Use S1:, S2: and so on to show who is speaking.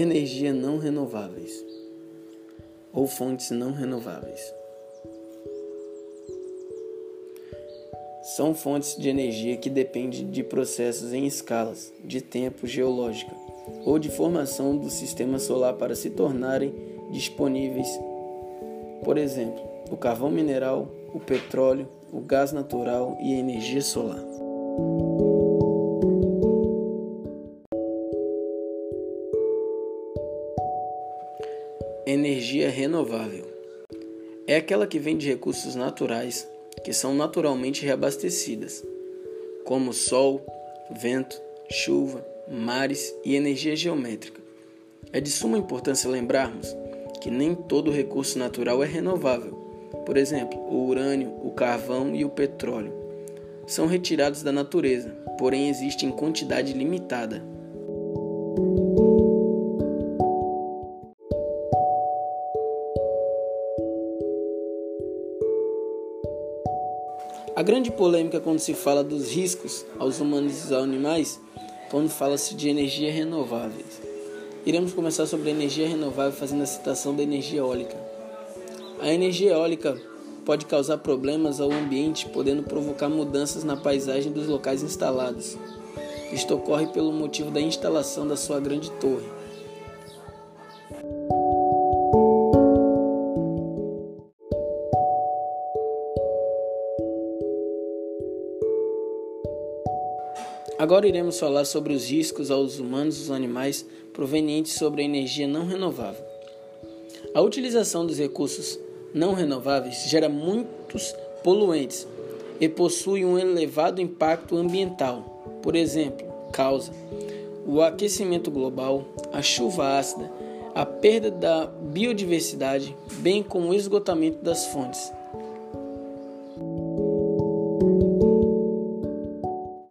S1: Energia não renováveis ou fontes não renováveis. São fontes de energia que dependem de processos em escalas de tempo geológica ou de formação do sistema solar para se tornarem disponíveis. Por exemplo, o carvão mineral, o petróleo, o gás natural e a energia solar. Energia renovável é aquela que vem de recursos naturais que são naturalmente reabastecidas, como sol, vento, chuva, mares e energia geométrica. É de suma importância lembrarmos que nem todo recurso natural é renovável. Por exemplo, o urânio, o carvão e o petróleo são retirados da natureza, porém existem em quantidade limitada. A grande polêmica quando se fala dos riscos aos humanos e aos animais, quando fala-se de energia renováveis. Iremos começar sobre a energia renovável fazendo a citação da energia eólica. A energia eólica pode causar problemas ao ambiente, podendo provocar mudanças na paisagem dos locais instalados. Isto ocorre pelo motivo da instalação da sua grande torre. Agora iremos falar sobre os riscos aos humanos e aos animais provenientes sobre a energia não renovável. A utilização dos recursos não renováveis gera muitos poluentes e possui um elevado impacto ambiental. Por exemplo, causa o aquecimento global, a chuva ácida, a perda da biodiversidade, bem como o esgotamento das fontes.